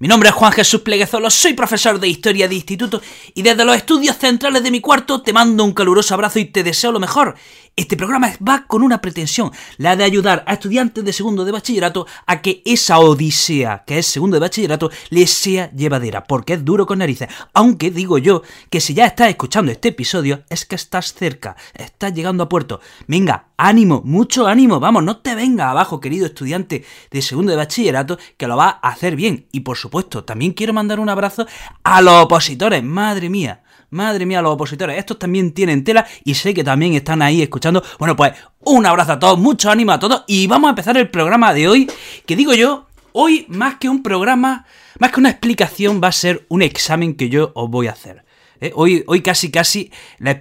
Mi nombre es Juan Jesús Pleguezolo, soy profesor de Historia de Instituto y desde los estudios centrales de mi cuarto te mando un caluroso abrazo y te deseo lo mejor. Este programa va con una pretensión, la de ayudar a estudiantes de segundo de bachillerato a que esa odisea que es segundo de bachillerato les sea llevadera, porque es duro con narices. Aunque digo yo que si ya estás escuchando este episodio es que estás cerca, estás llegando a puerto. Venga, ánimo, mucho ánimo, vamos, no te venga abajo, querido estudiante de segundo de bachillerato, que lo va a hacer bien. Y por supuesto, también quiero mandar un abrazo a los opositores, madre mía. Madre mía, los opositores, estos también tienen tela y sé que también están ahí escuchando. Bueno, pues un abrazo a todos, mucho ánimo a todos y vamos a empezar el programa de hoy, que digo yo, hoy más que un programa, más que una explicación, va a ser un examen que yo os voy a hacer. ¿eh? Hoy, hoy casi casi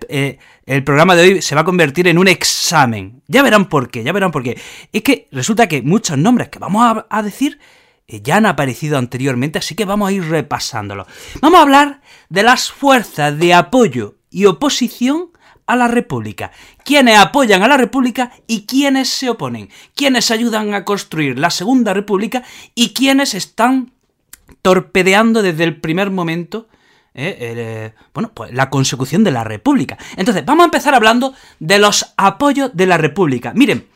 eh, el programa de hoy se va a convertir en un examen. Ya verán por qué, ya verán por qué. Es que resulta que muchos nombres que vamos a decir ya han aparecido anteriormente, así que vamos a ir repasándolo. Vamos a hablar de las fuerzas de apoyo y oposición a la República. ¿Quiénes apoyan a la República y quiénes se oponen? ¿Quiénes ayudan a construir la Segunda República y quiénes están torpedeando desde el primer momento eh, eh, bueno, pues la consecución de la República. Entonces, vamos a empezar hablando de los apoyos de la República. Miren,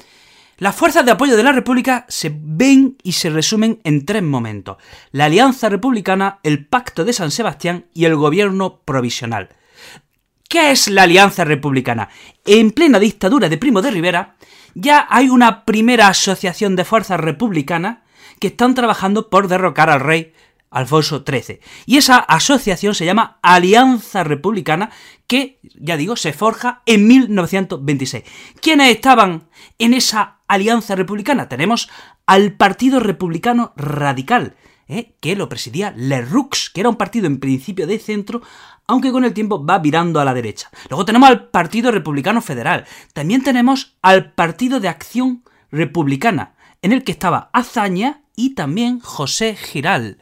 las fuerzas de apoyo de la República se ven y se resumen en tres momentos. La Alianza Republicana, el Pacto de San Sebastián y el Gobierno Provisional. ¿Qué es la Alianza Republicana? En plena dictadura de Primo de Rivera, ya hay una primera asociación de fuerzas republicanas que están trabajando por derrocar al rey Alfonso XIII. Y esa asociación se llama Alianza Republicana, que, ya digo, se forja en 1926. ¿Quiénes estaban en esa Alianza Republicana? Tenemos al Partido Republicano Radical, ¿eh? que lo presidía Lerroux, que era un partido en principio de centro, aunque con el tiempo va virando a la derecha. Luego tenemos al Partido Republicano Federal. También tenemos al Partido de Acción Republicana, en el que estaba Azaña y también José Giral.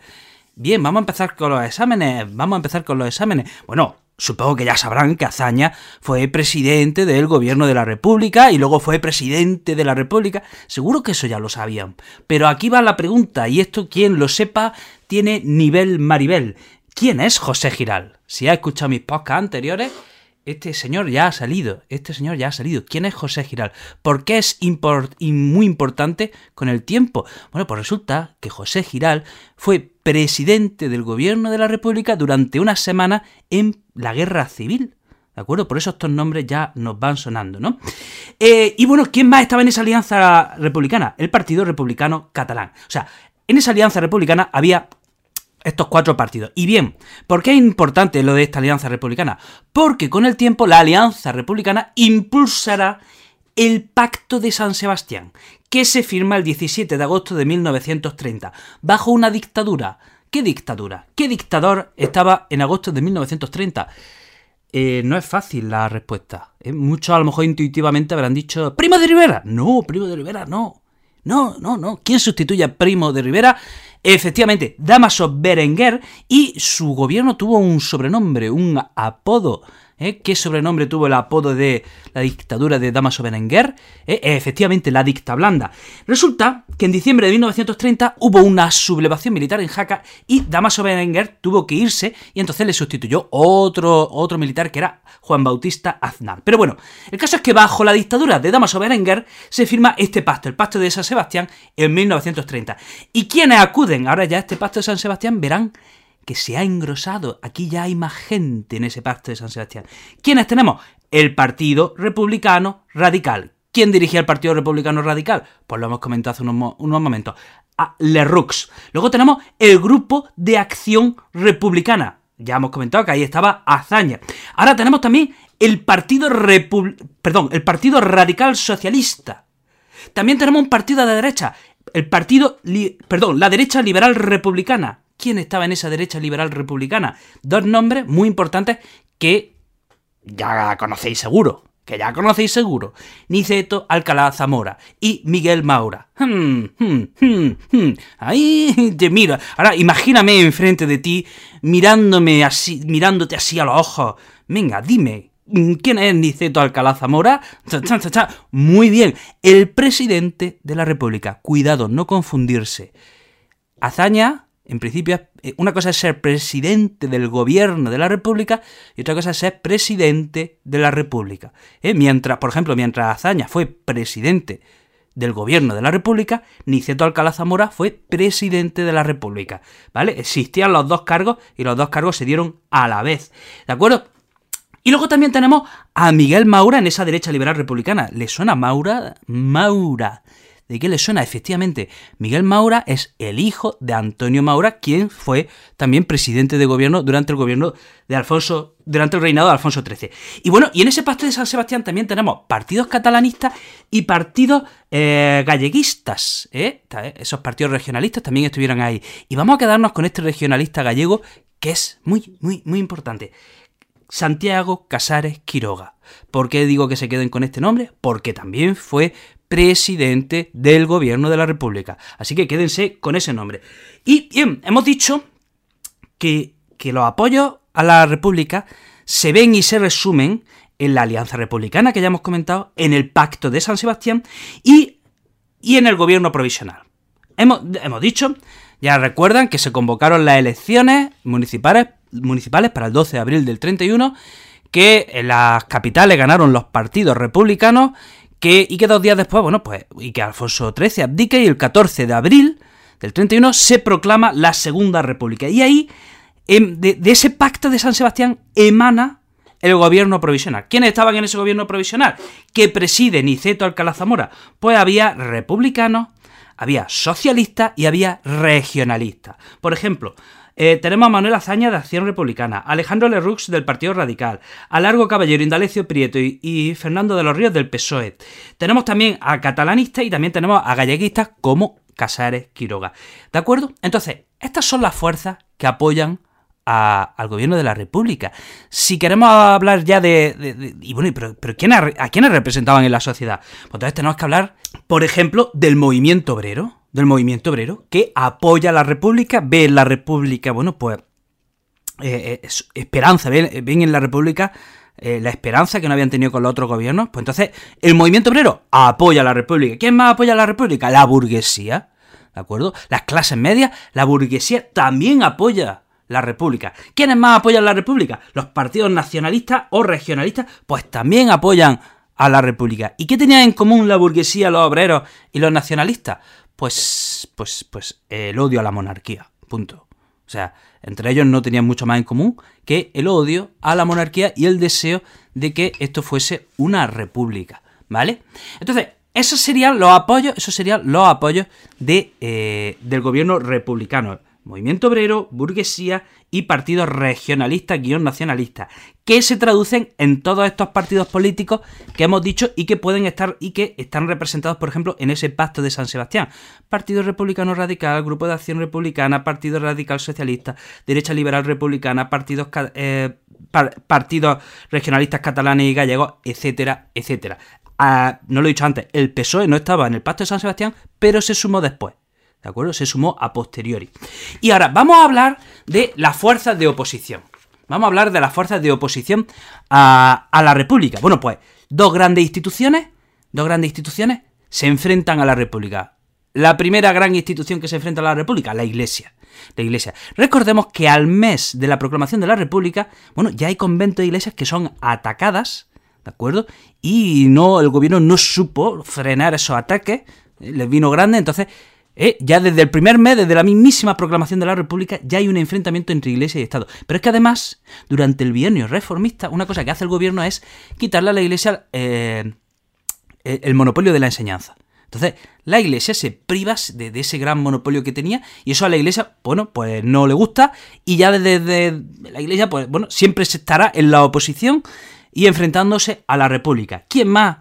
Bien, vamos a empezar con los exámenes. Vamos a empezar con los exámenes. Bueno, supongo que ya sabrán que Azaña fue presidente del gobierno de la República y luego fue presidente de la República. Seguro que eso ya lo sabían. Pero aquí va la pregunta, y esto quien lo sepa tiene nivel Maribel. ¿Quién es José Giral? Si ha escuchado mis podcasts anteriores, este señor ya ha salido, este señor ya ha salido. ¿Quién es José Giral? ¿Por qué es muy importante con el tiempo? Bueno, pues resulta que José Giral fue presidente del gobierno de la República durante una semana en la guerra civil. ¿De acuerdo? Por eso estos nombres ya nos van sonando, ¿no? Eh, y bueno, ¿quién más estaba en esa alianza republicana? El Partido Republicano Catalán. O sea, en esa alianza republicana había estos cuatro partidos. Y bien, ¿por qué es importante lo de esta alianza republicana? Porque con el tiempo la alianza republicana impulsará el Pacto de San Sebastián, que se firma el 17 de agosto de 1930, bajo una dictadura. ¿Qué dictadura? ¿Qué dictador estaba en agosto de 1930? Eh, no es fácil la respuesta. ¿eh? Muchos a lo mejor intuitivamente habrán dicho Primo de Rivera. No, Primo de Rivera no. No, no, no. ¿Quién sustituye a Primo de Rivera? Efectivamente, Damaso Berenguer y su gobierno tuvo un sobrenombre, un apodo ¿eh? ¿Qué sobrenombre tuvo el apodo de la dictadura de Damaso Berenguer? ¿Eh? Efectivamente, la dicta blanda. Resulta que en diciembre de 1930 hubo una sublevación militar en Jaca y Damaso Berenguer tuvo que irse y entonces le sustituyó otro, otro militar que era Juan Bautista Aznar. Pero bueno, el caso es que bajo la dictadura de Damaso Berenguer se firma este pacto, el pacto de San Sebastián, en 1930. ¿Y quienes acuden ahora ya a este pacto de San Sebastián verán que se ha engrosado. Aquí ya hay más gente en ese pacto de San Sebastián. ¿Quiénes tenemos? El Partido Republicano Radical. ¿Quién dirigía el Partido Republicano Radical? Pues lo hemos comentado hace unos, momentos. A Lerroux. Luego tenemos el Grupo de Acción Republicana. Ya hemos comentado que ahí estaba Azaña. Ahora tenemos también el Partido perdón, el Partido Radical Socialista. También tenemos un partido de derecha, el Partido, perdón, la derecha liberal republicana ¿Quién estaba en esa derecha liberal republicana? Dos nombres muy importantes que ya conocéis seguro que ya conocéis seguro, Niceto Alcalá Zamora y Miguel Maura. Hmm, hmm, hmm, Ahí te mira. Ahora imagíname enfrente de ti, mirándome así, mirándote así a los ojos. Venga, dime, ¿quién es Niceto Alcalá Zamora? Muy bien, el presidente de la República. Cuidado, no confundirse. Hazaña en principio, eh, una cosa es ser presidente del gobierno de la República y otra cosa es ser presidente de la República. ¿eh? Mientras, por ejemplo, mientras Azaña fue presidente del gobierno de la República, Niceto Alcalá Zamora fue presidente de la República. ¿Vale? Existían los dos cargos y los dos cargos se dieron a la vez. ¿De acuerdo? Y luego también tenemos a Miguel Maura en esa derecha liberal republicana. ¿Le suena Maura? Maura. ¿De qué le suena? Efectivamente, Miguel Maura es el hijo de Antonio Maura, quien fue también presidente de gobierno durante el gobierno de Alfonso, durante el reinado de Alfonso XIII. Y bueno, y en ese pacto de San Sebastián también tenemos partidos catalanistas y partidos eh, galleguistas. ¿eh? ¿eh? Esos partidos regionalistas también estuvieron ahí. Y vamos a quedarnos con este regionalista gallego que es muy, muy, muy importante. Santiago Casares Quiroga. ¿Por qué digo que se queden con este nombre? Porque también fue presidente del gobierno de la República. Así que quédense con ese nombre. Y bien, hemos dicho que, que los apoyos a la República se ven y se resumen en la Alianza Republicana que ya hemos comentado, en el Pacto de San Sebastián y, y en el gobierno provisional. Hemos, hemos, dicho, ya recuerdan que se convocaron las elecciones municipales, municipales para el 12 de abril del 31, que en las capitales ganaron los partidos republicanos que, y que dos días después, bueno, pues, y que Alfonso XIII abdica y el 14 de abril del 31 se proclama la Segunda República. Y ahí, em, de, ese pacto de San Sebastián, emana el gobierno provisional. ¿Quiénes estaban en ese gobierno provisional? Que preside Niceto Alcalá Zamora. Pues había republicanos, había socialistas y había regionalistas. Por ejemplo, eh, tenemos a Manuel Azaña de Acción Republicana, Alejandro Lerroux del Partido Radical, a Largo Caballero Indalecio Prieto y, Fernando de los Ríos del PSOE. Tenemos también a catalanistas y también tenemos a galleguistas como Casares Quiroga. ¿De acuerdo? Entonces, estas son las fuerzas que apoyan al gobierno de la República. Si queremos hablar ya de... y bueno, pero, pero ¿a quiénes representaban en la sociedad? Pues entonces tenemos que hablar, por ejemplo, del movimiento obrero del movimiento obrero que apoya a la República, ve en la República, bueno, pues eh, eh, esperanza, ven, en la República eh, la esperanza que no habían tenido con los otros gobiernos. Pues entonces, el movimiento obrero apoya a la República. ¿Quién más apoya a la República? La burguesía. ¿De acuerdo? Las clases medias, la burguesía también apoya la República. ¿Quiénes más apoyan la República? Los partidos nacionalistas o regionalistas, pues también apoyan a la República. ¿Y qué tenían en común la burguesía, los obreros y los nacionalistas? Pues, pues, pues el odio a la monarquía. Punto. O sea, entre ellos no tenían mucho más en común que el odio a la monarquía y el deseo de que esto fuese una república. ¿Vale? Entonces, esos serían los apoyos, esos serían los apoyos de, eh, del gobierno republicano movimiento obrero, burguesía y partidos regionalistas guion nacionalistas, que se traducen en todos estos partidos políticos que hemos dicho y que pueden estar y que están representados, por ejemplo, en ese pacto de San Sebastián. Partido Republicano Radical, Grupo de Acción Republicana, Partido Radical Socialista, Derecha Liberal Republicana, partidos, eh, partidos regionalistas catalanes y gallegos, etcétera, etcétera. Ah, no lo he dicho antes, el PSOE no estaba en el pacto de San Sebastián, pero se sumó después. ¿De acuerdo? Se sumó a posteriori. Y ahora vamos a hablar de las fuerzas de oposición. Vamos a hablar de las fuerzas de oposición a, la República. Bueno, pues dos grandes instituciones, dos grandes instituciones se enfrentan a la República. La primera gran institución que se enfrenta a la República, la Iglesia. La Iglesia. Recordemos que al mes de la proclamación de la República, bueno, ya hay conventos de iglesias que son atacadas, ¿de acuerdo? Y no, el gobierno no supo frenar esos ataques, eh, les vino grande, entonces eh, ya desde el primer mes, desde la mismísima proclamación de la República, ya hay un enfrentamiento entre Iglesia y Estado. Pero es que además, durante el bienio reformista, una cosa que hace el gobierno es quitarle a la Iglesia eh, el monopolio de la enseñanza. Entonces, la iglesia se priva de, ese gran monopolio que tenía y eso a la iglesia, bueno, pues no le gusta y ya desde, la iglesia, pues bueno, siempre se estará en la oposición y enfrentándose a la república. ¿Quién más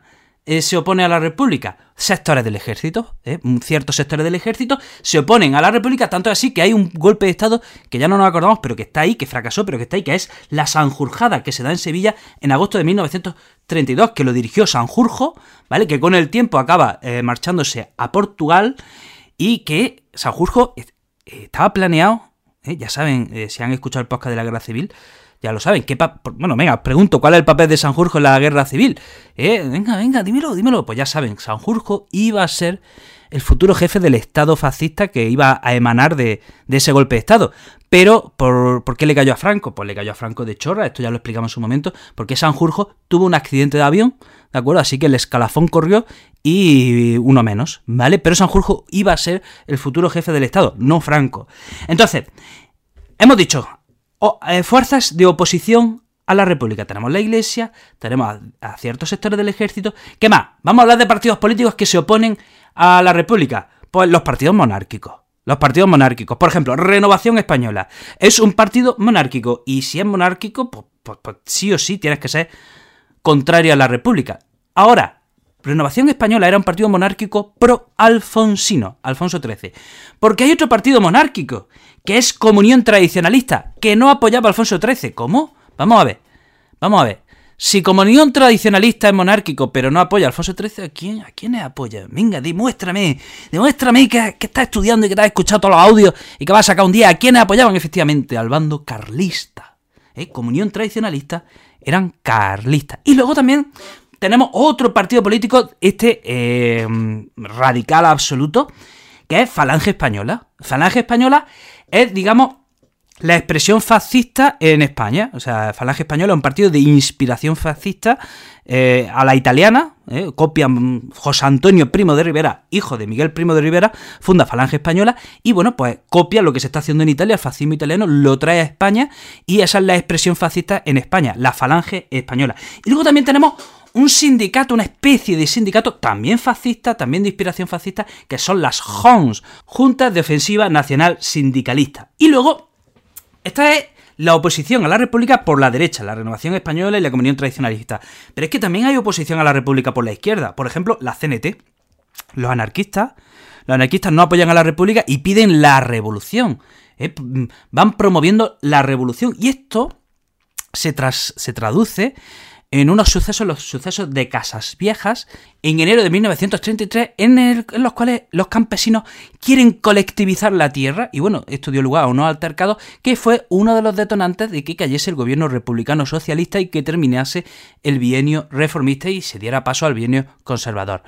eh, se opone a la República? Sectores del ejército, ¿eh? ciertos sectores del ejército se oponen a la República, tanto así que hay un golpe de Estado que ya no nos acordamos, pero que está ahí, que fracasó, pero que está ahí, que es la Sanjurjada, que se da en Sevilla en agosto de 1932, que lo dirigió Sanjurjo, ¿vale? Que con el tiempo acaba eh, marchándose a Portugal y que Sanjurjo estaba planeado, ya saben, si han escuchado el podcast de la Guerra Civil, ya lo saben. ¿qué bueno, venga, pregunto, ¿cuál es el papel de Sanjurjo en la guerra civil? Eh, venga, venga, dímelo, dímelo. Pues ya saben, Sanjurjo iba a ser el futuro jefe del Estado fascista que iba a emanar de, ese golpe de Estado. Pero, ¿por, ¿por, qué le cayó a Franco? Pues le cayó a Franco de chorra, esto ya lo explicamos en su momento, porque Sanjurjo tuvo un accidente de avión, ¿de acuerdo? Así que el escalafón corrió y uno menos, ¿vale? Pero Sanjurjo iba a ser el futuro jefe del Estado, no Franco. Entonces, hemos dicho, eh, fuerzas de oposición a la República. Tenemos la Iglesia, tenemos a, ciertos sectores del ejército. ¿Qué más? Vamos a hablar de partidos políticos que se oponen a la República. Pues los partidos monárquicos. Los partidos monárquicos. Por ejemplo, Renovación Española. Es un partido monárquico. Y si es monárquico, pues, pues, pues sí o sí tienes que ser contrario a la República. Ahora, Renovación Española era un partido monárquico pro-alfonsino, Alfonso XIII. Porque hay otro partido monárquico, que es Comunión Tradicionalista, que no apoyaba a Alfonso XIII. ¿Cómo? Vamos a ver, vamos a ver. Si Comunión Tradicionalista es monárquico, pero no apoya a Alfonso XIII, ¿a quién, a quién apoya? Venga, demuéstrame, demuéstrame que, estás estudiando y que te has escuchado todos los audios y que vas a sacar un día. ¿A quiénes apoyaban? Efectivamente, al bando carlista. ¿Eh? Comunión Tradicionalista eran carlistas. Y luego también tenemos otro partido político, este eh, radical absoluto, que es Falange Española. Falange Española es, digamos, la expresión fascista en España. O sea, Falange Española es un partido de inspiración fascista eh, a la italiana. Eh, copia José Antonio Primo de Rivera, hijo de Miguel Primo de Rivera, funda Falange Española. Y bueno, pues copia lo que se está haciendo en Italia, el fascismo italiano, lo trae a España. Y esa es la expresión fascista en España, la Falange Española. Y luego también tenemos un sindicato, una especie de sindicato también fascista, también de inspiración fascista, que son las JONS, Juntas de Ofensiva Nacional Sindicalista. Y luego, esta es la oposición a la República por la derecha, la Renovación Española y la Comunión Tradicionalista. Pero es que también hay oposición a la República por la izquierda. Por ejemplo, la CNT, los anarquistas. Los anarquistas no apoyan a la República y piden la revolución. ¿eh? Van promoviendo la revolución. Y esto se, se traduce en unos sucesos, los sucesos de Casas Viejas, en enero de 1933, en, los cuales los campesinos quieren colectivizar la tierra, y bueno, esto dio lugar a unos altercados que fue uno de los detonantes de que cayese el gobierno republicano socialista y que terminase el bienio reformista y se diera paso al bienio conservador.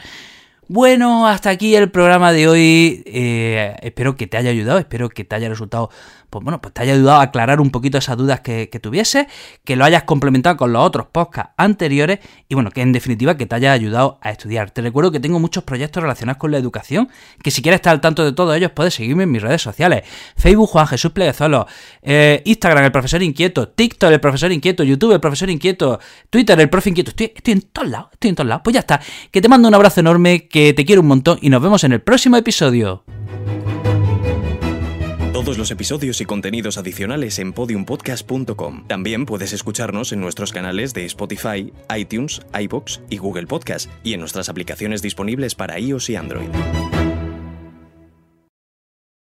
Bueno, hasta aquí el programa de hoy. Eh, espero que te haya ayudado, espero que te haya resultado pues bueno, pues te haya ayudado a aclarar un poquito esas dudas que, tuviese, que lo hayas complementado con los otros podcasts anteriores y bueno, que en definitiva que te haya ayudado a estudiar. Te recuerdo que tengo muchos proyectos relacionados con la educación, que si quieres estar al tanto de todos ellos puedes seguirme en mis redes sociales, Facebook Juan Jesús Pleguezolo, eh, Instagram el profesor inquieto, TikTok el profesor inquieto, YouTube el profesor inquieto, Twitter el profe inquieto, estoy, estoy en todos lados, estoy en todos lados. Pues ya está, que te mando un abrazo enorme, te quiero un montón y nos vemos en el próximo episodio. Todos los episodios y contenidos adicionales en podiumpodcast.com. También puedes escucharnos en nuestros canales de Spotify, iTunes, iBox y Google Podcast y en nuestras aplicaciones disponibles para iOS y Android.